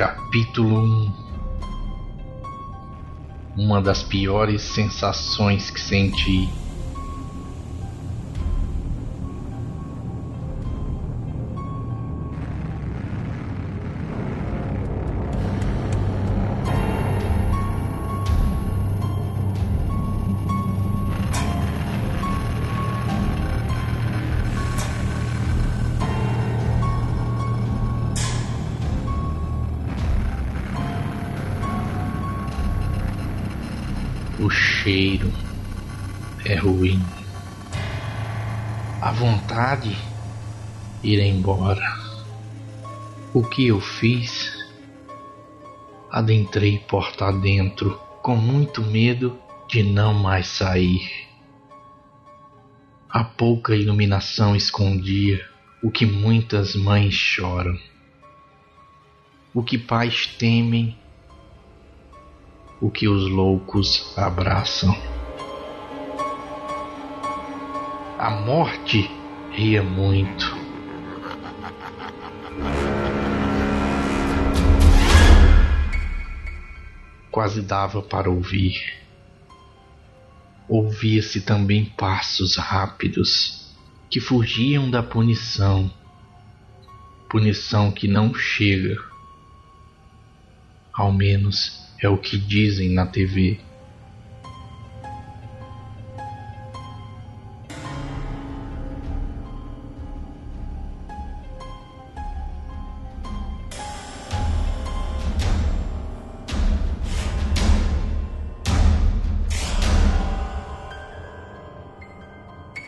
Capítulo 1 Uma das piores sensações que senti. Cheiro é ruim. A vontade ir embora. O que eu fiz? Adentrei porta adentro com muito medo de não mais sair. A pouca iluminação escondia o que muitas mães choram, o que pais temem o que os loucos abraçam. A morte ria muito. Quase dava para ouvir. Ouvia-se também passos rápidos que fugiam da punição, punição que não chega, ao menos é o que dizem na TV.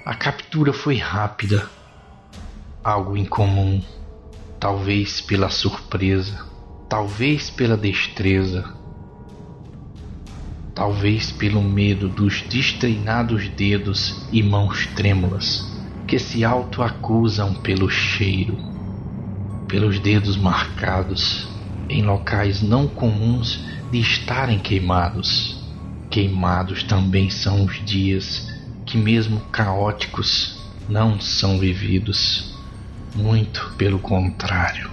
A captura foi rápida, algo incomum, talvez pela surpresa, talvez pela destreza talvez pelo medo dos destreinados dedos e mãos trêmulas que se autoacusam pelo cheiro, pelos dedos marcados em locais não comuns de estarem queimados. Queimados também são os dias que, mesmo caóticos, não são vividos. Muito pelo contrário.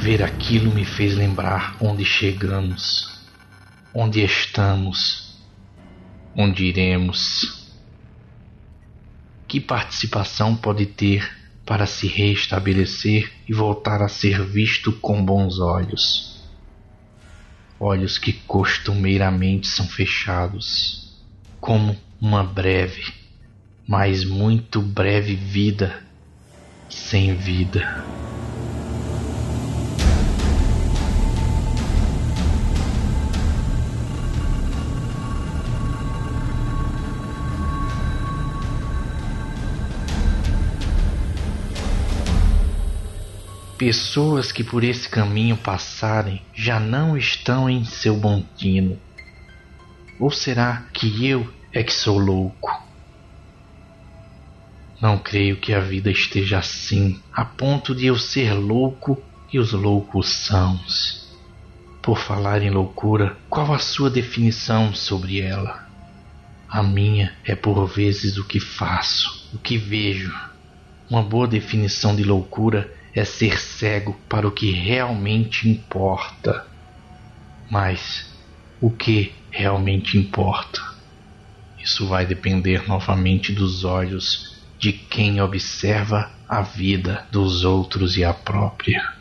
Ver aquilo me fez lembrar onde chegamos, onde estamos, onde iremos. Que participação pode ter para se restabelecer e voltar a ser visto com bons olhos? Olhos que costumeiramente são fechados, como uma breve, mas muito breve vida sem vida. Pessoas que por esse caminho passarem já não estão em seu bom tino. Ou será que eu é que sou louco? Não creio que a vida esteja assim, a ponto de eu ser louco e os loucos são. Por falar em loucura, qual a sua definição sobre ela? A minha é por vezes o que faço, o que vejo. Uma boa definição de loucura é ser cego para o que realmente importa. Mas o que realmente importa? Isso vai depender novamente dos olhos de quem observa a vida dos outros e a própria.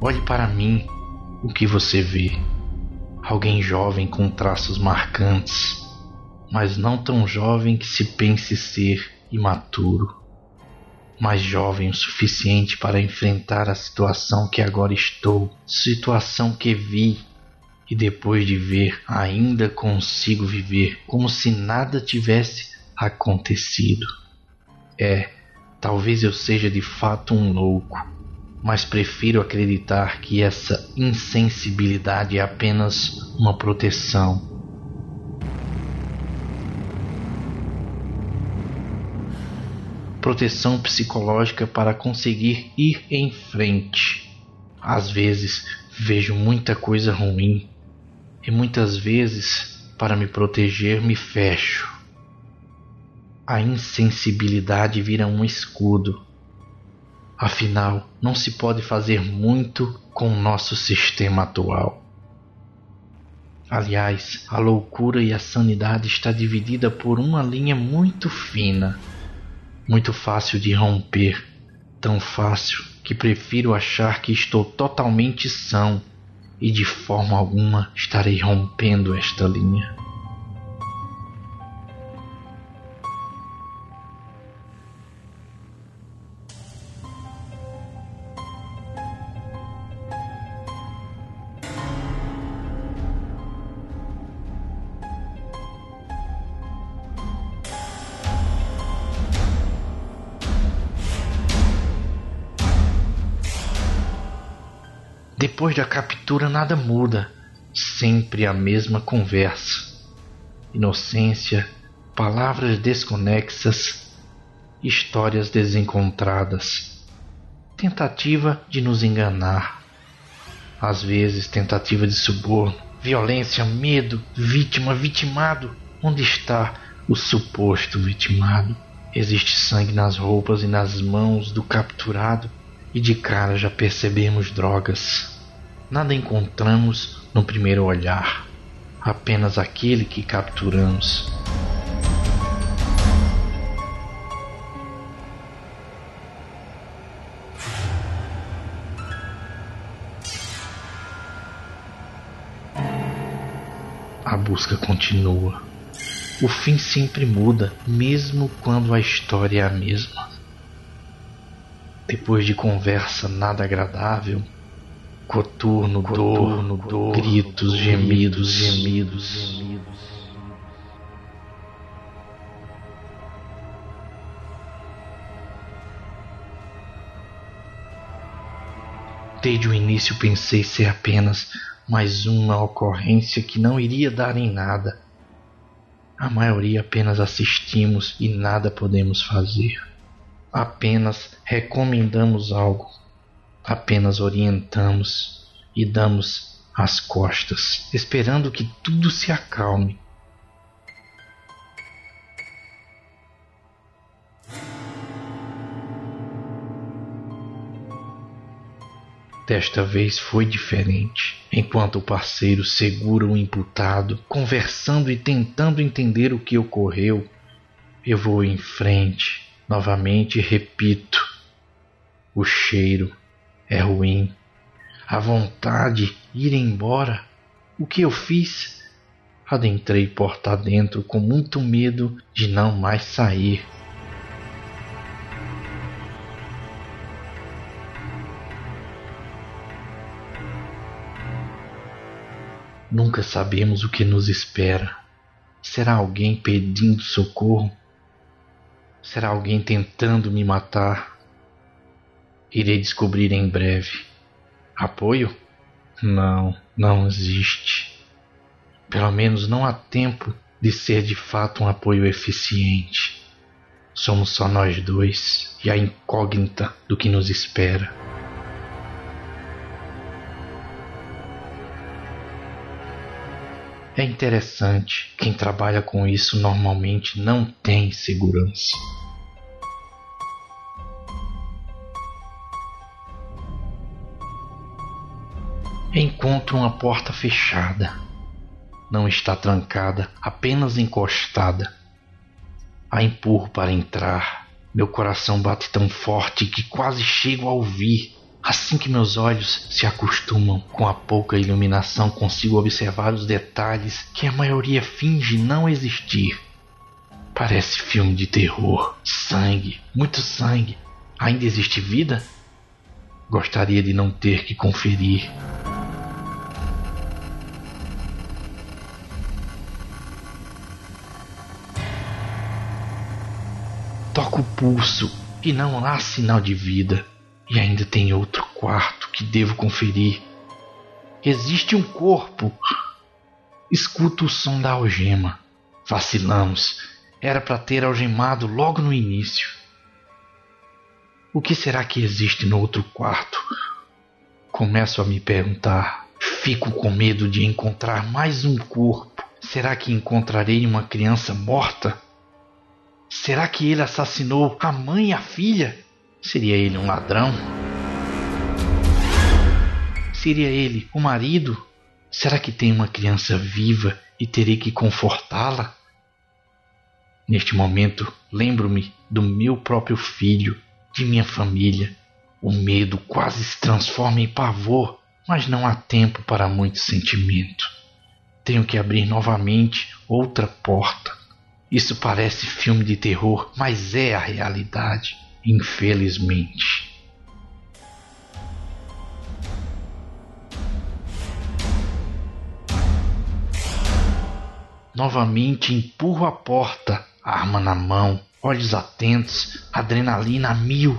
Olhe para mim o que você vê? Alguém jovem com traços marcantes, mas não tão jovem que se pense ser imaturo, mas jovem o suficiente para enfrentar a situação que agora estou, situação que vi e depois de ver ainda consigo viver como se nada tivesse acontecido. É, talvez eu seja de fato um louco, mas prefiro acreditar que essa insensibilidade é apenas uma proteção. Proteção psicológica para conseguir ir em frente. Às vezes vejo muita coisa ruim e muitas vezes, para me proteger, me fecho. A insensibilidade vira um escudo Afinal, não se pode fazer muito com o nosso sistema atual. Aliás, a loucura e a sanidade está dividida por uma linha muito fina, muito fácil de romper, tão fácil que prefiro achar que estou totalmente são e de forma alguma estarei rompendo esta linha. Depois da captura, nada muda. Sempre a mesma conversa. Inocência, palavras desconexas, histórias desencontradas. Tentativa de nos enganar. Às vezes, tentativa de suborno, violência, medo, vítima, vitimado. Onde está o suposto vitimado? Existe sangue nas roupas e nas mãos do capturado e de cara já percebemos drogas. Nada encontramos no primeiro olhar, apenas aquele que capturamos. A busca continua. O fim sempre muda, mesmo quando a história é a mesma. Depois de conversa nada agradável, coturno, coturno, dor, dor gritos, gemidos, gemidos, gemidos. Desde o início pensei ser apenas mais uma ocorrência que não iria dar em nada. A maioria apenas assistimos e nada podemos fazer apenas recomendamos algo, apenas orientamos e damos as costas, esperando que tudo se acalme. Desta vez foi diferente. Enquanto o parceiro segura o imputado, conversando e tentando entender o que ocorreu, eu vou em frente, Novamente repito: o cheiro é ruim. A vontade de ir embora. O que eu fiz? Adentrei porta adentro com muito medo de não mais sair. Nunca sabemos o que nos espera. Será alguém pedindo socorro? Será alguém tentando me matar? Irei descobrir em breve. Apoio? Não, não existe. Pelo menos não há tempo de ser de fato um apoio eficiente. Somos só nós dois e a incógnita do que nos espera. É interessante, quem trabalha com isso normalmente não tem segurança. Encontro uma porta fechada. Não está trancada, apenas encostada. A empurro para entrar. Meu coração bate tão forte que quase chego a ouvir Assim que meus olhos se acostumam com a pouca iluminação, consigo observar os detalhes que a maioria finge não existir. Parece filme de terror. Sangue, muito sangue. Ainda existe vida? Gostaria de não ter que conferir. Toco o pulso e não há sinal de vida. E ainda tem outro quarto que devo conferir. Existe um corpo. Escuto o som da algema. Vacilamos. Era para ter algemado logo no início. O que será que existe no outro quarto? Começo a me perguntar. Fico com medo de encontrar mais um corpo. Será que encontrarei uma criança morta? Será que ele assassinou a mãe e a filha? Seria ele um ladrão? Seria ele o marido? Será que tem uma criança viva e terei que confortá-la? Neste momento, lembro-me do meu próprio filho, de minha família. O medo quase se transforma em pavor, mas não há tempo para muito sentimento. Tenho que abrir novamente outra porta. Isso parece filme de terror, mas é a realidade, infelizmente. Novamente empurro a porta, arma na mão, olhos atentos, adrenalina a mil.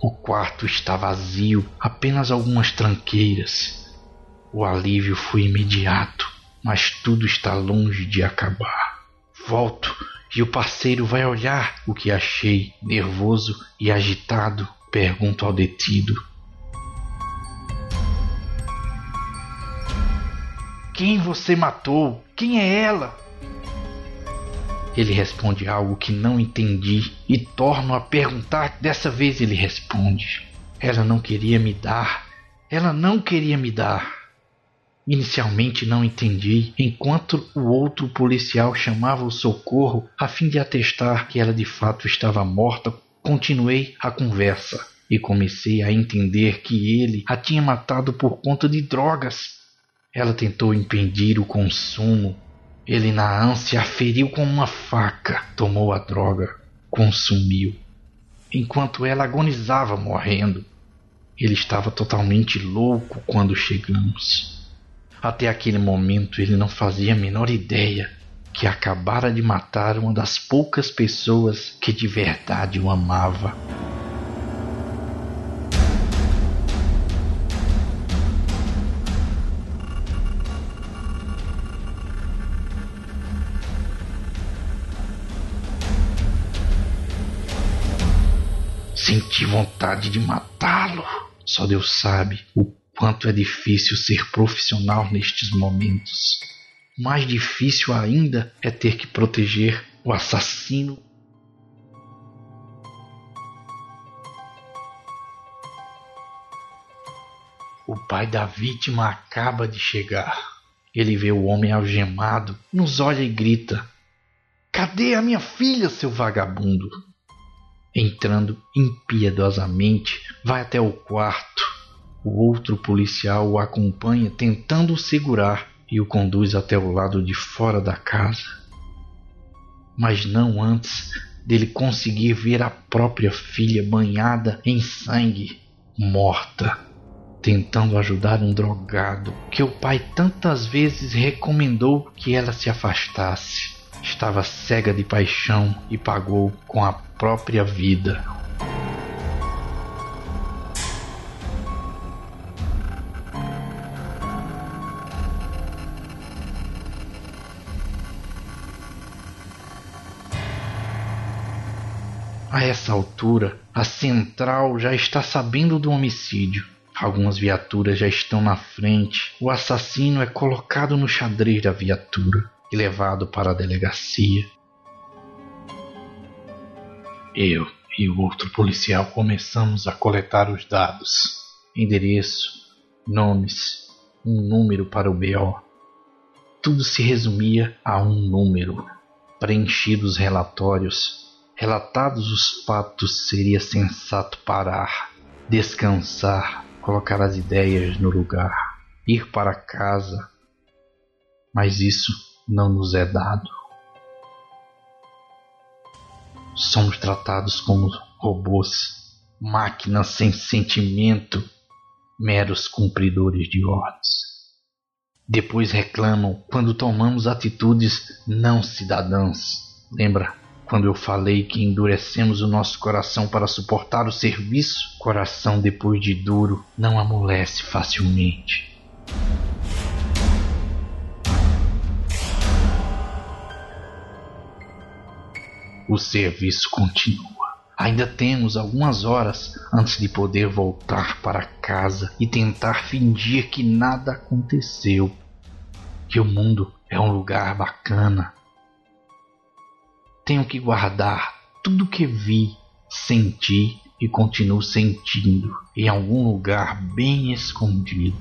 O quarto está vazio, apenas algumas tranqueiras. O alívio foi imediato, mas tudo está longe de acabar. Volto e o parceiro vai olhar o que achei, nervoso e agitado. Pergunto ao detido: Quem você matou? Quem é ela? Ele responde algo que não entendi e torno a perguntar. Dessa vez ele responde: Ela não queria me dar. Ela não queria me dar. Inicialmente não entendi, enquanto o outro policial chamava o socorro a fim de atestar que ela de fato estava morta, continuei a conversa e comecei a entender que ele a tinha matado por conta de drogas. Ela tentou impedir o consumo ele, na ânsia, a feriu com uma faca, tomou a droga, consumiu. Enquanto ela agonizava morrendo, ele estava totalmente louco quando chegamos. Até aquele momento ele não fazia a menor ideia que acabara de matar uma das poucas pessoas que de verdade o amava. Senti vontade de matá-lo. Só Deus sabe o quanto é difícil ser profissional nestes momentos. Mais difícil ainda é ter que proteger o assassino. O pai da vítima acaba de chegar. Ele vê o homem algemado, nos olha e grita: Cadê a minha filha, seu vagabundo? entrando impiedosamente, vai até o quarto. O outro policial o acompanha, tentando o segurar, e o conduz até o lado de fora da casa. Mas não antes dele conseguir ver a própria filha banhada em sangue, morta, tentando ajudar um drogado que o pai tantas vezes recomendou que ela se afastasse. Estava cega de paixão e pagou com a própria vida. A essa altura, a central já está sabendo do homicídio. Algumas viaturas já estão na frente. O assassino é colocado no xadrez da viatura e levado para a delegacia. Eu e o outro policial começamos a coletar os dados: endereço, nomes, um número para o BO. Tudo se resumia a um número. Preenchidos relatórios, relatados os fatos, seria sensato parar, descansar, colocar as ideias no lugar, ir para casa. Mas isso não nos é dado. Somos tratados como robôs, máquinas sem sentimento, meros cumpridores de ordens. Depois reclamam quando tomamos atitudes não cidadãs. Lembra quando eu falei que endurecemos o nosso coração para suportar o serviço? Coração depois de duro não amolece facilmente. O serviço continua. Ainda temos algumas horas antes de poder voltar para casa e tentar fingir que nada aconteceu, que o mundo é um lugar bacana. Tenho que guardar tudo que vi, senti e continuo sentindo em algum lugar bem escondido.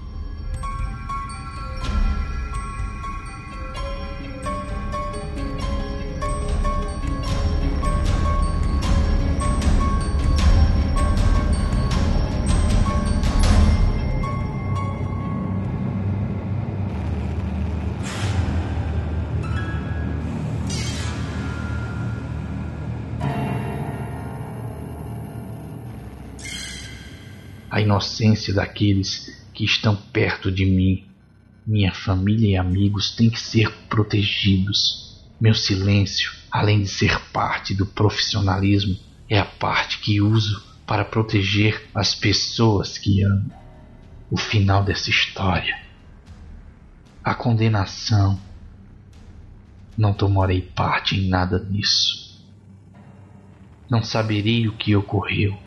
Inocência daqueles que estão perto de mim. Minha família e amigos têm que ser protegidos. Meu silêncio, além de ser parte do profissionalismo, é a parte que uso para proteger as pessoas que amo. O final dessa história. A condenação. Não tomarei parte em nada disso. Não saberei o que ocorreu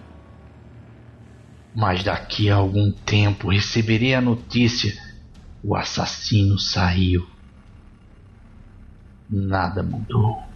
mas daqui a algum tempo receberei a notícia: o assassino saiu. Nada mudou.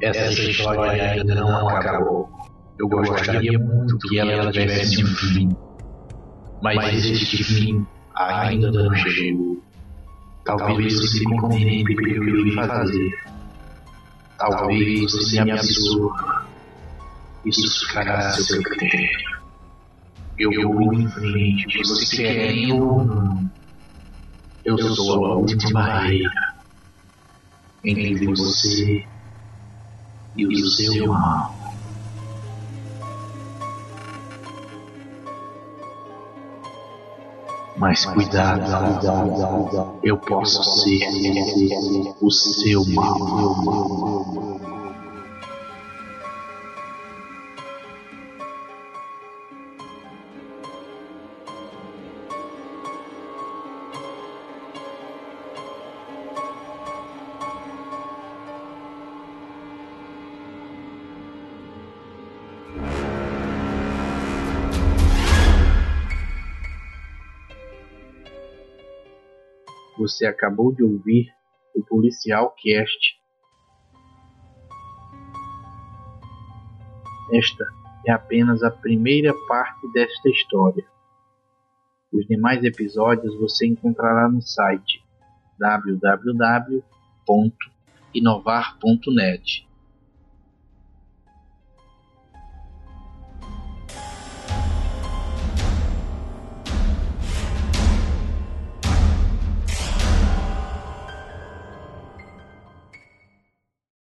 Essa história ainda não acabou. Eu gostaria muito que ela tivesse um fim. Mas este fim ainda não chegou. Talvez você contemple o que eu vim fazer. Talvez você me absorva. Isso ficará a seu critério. Eu vou em frente, você quer ou não. Eu sou a última barreira entre você e o seu mal. Mas cuidado, eu posso ser o seu mal. Você acabou de ouvir o Policial Cast. Esta é apenas a primeira parte desta história. Os demais episódios você encontrará no site www.inovar.net